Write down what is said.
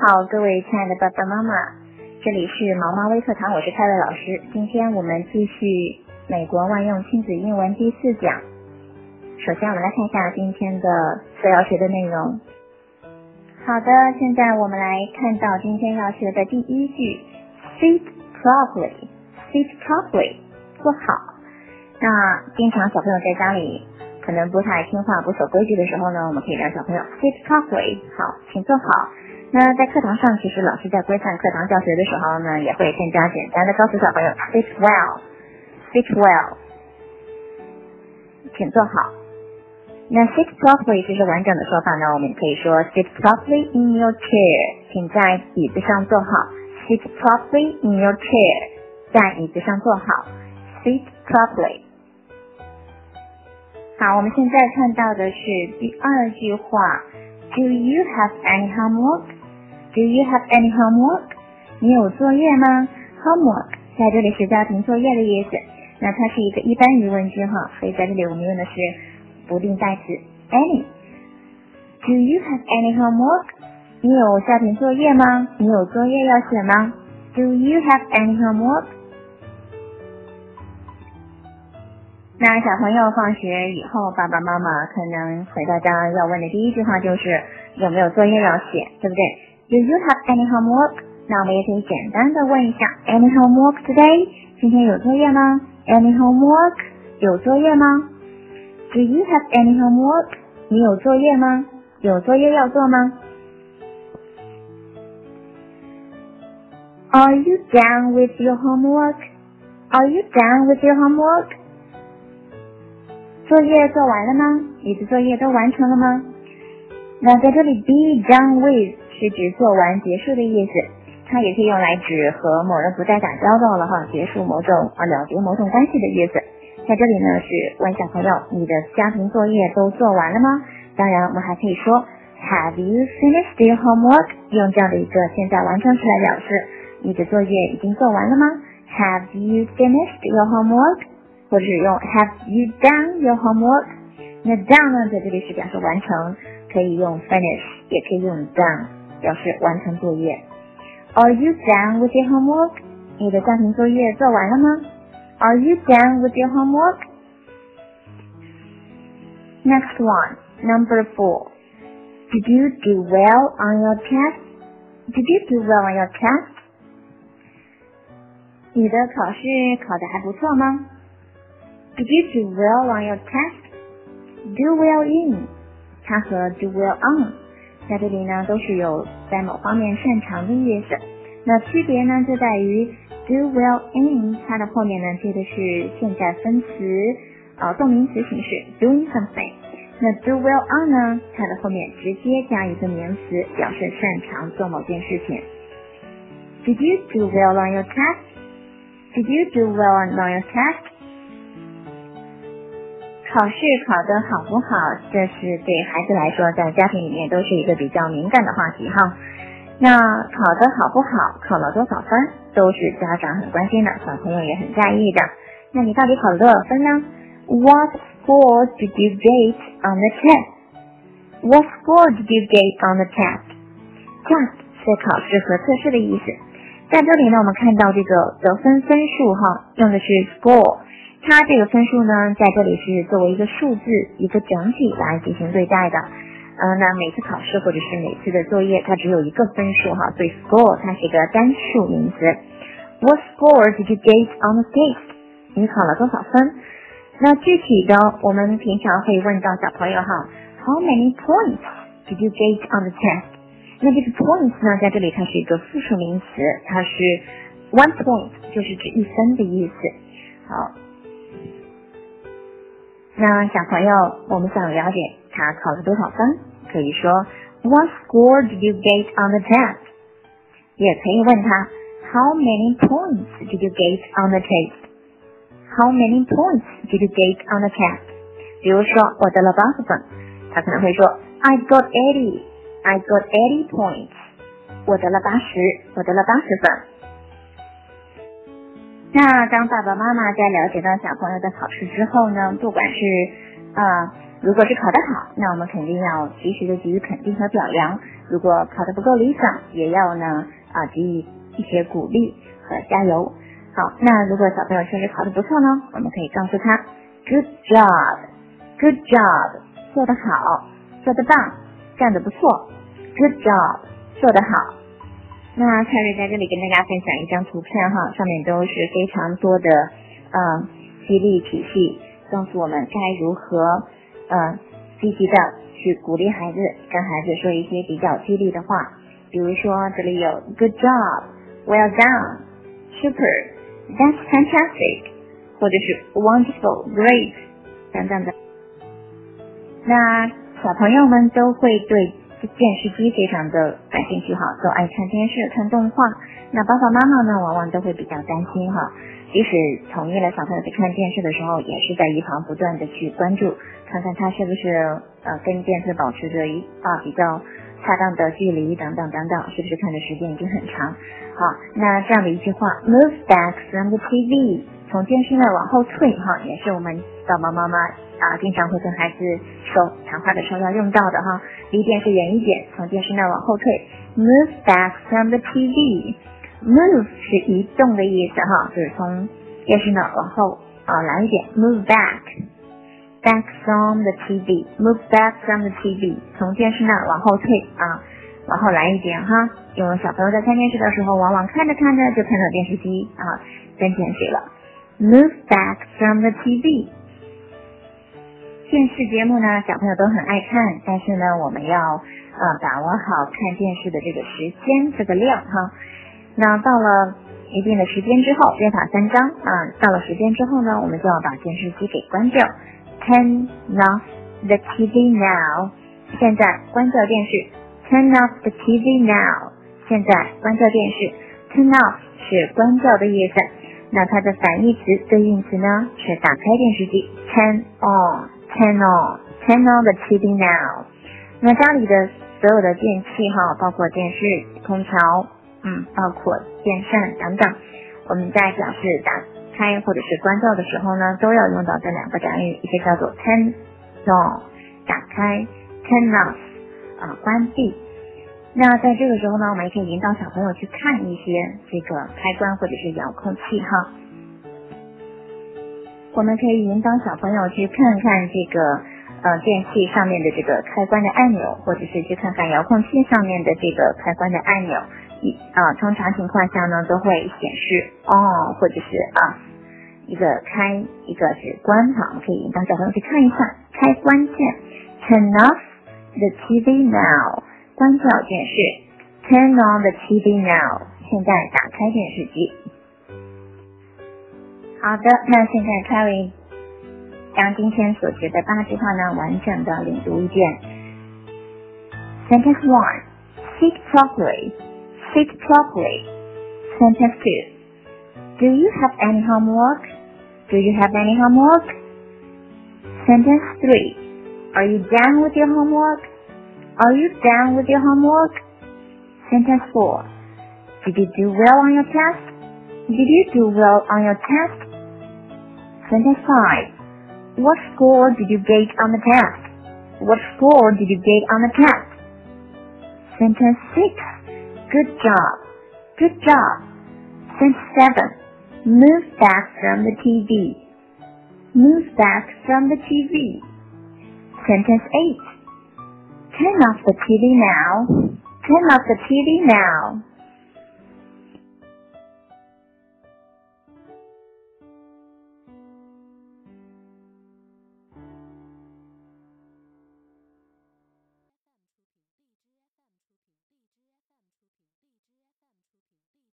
好，各位亲爱的爸爸妈妈，这里是毛毛微课堂，我是泰瑞老师。今天我们继续美国万用亲子英文第四讲。首先，我们来看一下今天的所要学的内容。好的，现在我们来看到今天要学的第一句，sit properly，sit properly，坐好。那经常小朋友在家里可能不太听话、不守规矩的时候呢，我们可以让小朋友 sit properly，好，请坐好。那在课堂上，其实老师在规范课堂教学的时候呢，也会更加简单的告诉小朋友 sit well，sit well，请坐好。那 sit properly 就是完整的说法呢，我们可以说 sit properly in your chair，请在椅子上坐好。sit properly in your chair，在椅子上坐好。sit properly。好，我们现在看到的是第二句话，Do you have any homework？Do you have any homework？你有作业吗？Homework 在这里是家庭作业的意思，那它是一个一般疑问句哈，所以在这里我们用的是不定代词 any。Do you have any homework？你有家庭作业吗？你有作业要写吗？Do you have any homework？那小朋友放学以后，爸爸妈妈可能回到家要问的第一句话就是有没有作业要写，对不对 ？Do you have any homework？那我们也可以简单的问一下，Any homework today？今天有作业吗？Any homework？有作业吗？Do you have any homework？你有作业吗？有作业要做吗？Are you done with your homework？Are you done with your homework？作业做完了吗？你的作业都完成了吗？那在这里，be done with。 是指做完结束的意思，它也可以用来指和某人不再打交道了哈，结束某种啊了结某种关系的意思。在这里呢是问小朋友，你的家庭作业都做完了吗？当然，我们还可以说 Have you finished your homework？用这样的一个现在完成时来表示你的作业已经做完了吗？Have you finished your homework？或者是用 Have you done your homework？那 done 呢在这里是表示完成，可以用 finish，也可以用 done。表示完成作业。Are you done with your homework？你的家庭作业做完了吗？Are you done with your homework? Next one, number four. Did you do well on your test? Did you do well on your test? 你的考试考得还不错吗？Did you do well on your test? Do well in，它和 do well on 在这里呢，都是有在某方面擅长的意思。那区别呢，就在于 do well in，它的后面呢接的是现在分词，呃，动名词形式 doing something。那 do well on 呢，它的后面直接加一个名词，表示擅长做某件事情。Did you do well on your test？Did you do well on your test？考试考得好不好，这是对孩子来说，在家庭里面都是一个比较敏感的话题哈。那考得好不好，考了多少分，都是家长很关心的，小朋友也很在意的。那你到底考了多少分呢？What score did you get on the test? What score did you get on the test? Test 是考试和测试的意思。在这里呢，我们看到这个得分分数哈，用的是 score。它这个分数呢，在这里是作为一个数字、一个整体来进行对待的。嗯，那每次考试或者是每次的作业，它只有一个分数哈，所以 score 它是一个单数名词。What score did you get on the test？你考了多少分？那具体的，我们平常会问到小朋友哈，How many points did you get on the test？那这个 points 呢，在这里它是一个复数名词，它是 one point，就是指一分的意思。好。那小朋友，我们想了解他考了多少分，可以说 What score did you get on the test？也可以问他 How many points did you get on the test？How many points did you get on the test？比如说我得了八十分，他可能会说 I got eighty，I got eighty points。我得了八十，我得了八十分。 那当爸爸妈妈在了解到小朋友的考试之后呢，不管是啊如果是考得好，那我们肯定要及时的给予肯定和表扬；如果考得不够理想，也要呢啊给予一些鼓励和加油。好，那如果小朋友确实考得不错呢，我们可以告诉他，Good job，Good job，做得好，做得棒，干得不错，Good job，做得好。那蔡瑞在这里跟大家分享一张图片哈，上面都是非常多的嗯激励体系，告诉我们该如何嗯积极的去鼓励孩子，跟孩子说一些比较激励的话，比如说这里有 Good job，Well done，Super。That's fantastic，或者是 wonderful, great 等等的。那小朋友们都会对电视机非常的感兴趣哈，都爱看电视、看动画。那爸爸妈妈呢，往往都会比较担心哈。即使同意了小朋友去看电视的时候，也是在一旁不断的去关注，看看他是不是呃跟电视保持着一啊比较恰当的距离等等等等，是不是看的时间已经很长。好，那这样的一句话，move back from the TV，从电视那往后退，哈，也是我们爸爸妈妈啊经常会跟孩子说谈话的时候要用到的哈，离电视远一点，从电视那往后退，move back from the TV，move 是移动的意思哈，就是从电视那往后啊来一点，move back，back from the TV，move back from the TV，从电视那往后退啊。往后来一点哈，因为小朋友在看电视的时候，往往看着看着就看到电视机啊跟进去了。Move back from the TV。电视节目呢，小朋友都很爱看，但是呢，我们要呃把握好看电视的这个时间这个量哈。那到了一定的时间之后，约法三章啊，到了时间之后呢，我们就要把电视机给关掉。Turn off the TV now。现在关掉电视。Turn off the TV now。现在关掉电视。Turn off 是关掉的意思，那它的反义词对应词呢是打开电视机。Turn on, turn on, turn on the TV now。那家里的所有的电器哈，包括电视、空调，嗯，包括电扇等等，我们在表示打开或者是关掉的时候呢，都要用到这两个短语，一个叫做 turn on，打开；turn off。啊，关闭。那在这个时候呢，我们也可以引导小朋友去看一些这个开关或者是遥控器哈。我们可以引导小朋友去看看这个呃电器上面的这个开关的按钮，或者是去看看遥控器上面的这个开关的按钮。一啊，通常情况下呢，都会显示 on 或者是啊一个开，一个是关哈。我们可以引导小朋友去看一下开关键，turn off。The TV now，关掉电视。Turn on the TV now，现在打开电视机。好的，那现在 Carrie 将今天所学的八句话呢，完整的领读一遍。Sentence one: Sit properly. Sit properly. Sentence two: Do you have any homework? Do you have any homework? Sentence three. Are you done with your homework? Are you done with your homework? Sentence 4. Did you do well on your test? Did you do well on your test? Sentence 5. What score did you get on the test? What score did you get on the test? Sentence 6. Good job. Good job. Sentence 7. Move back from the TV. Move back from the TV. Sentence 8. Turn off the TV now. Turn off the TV now.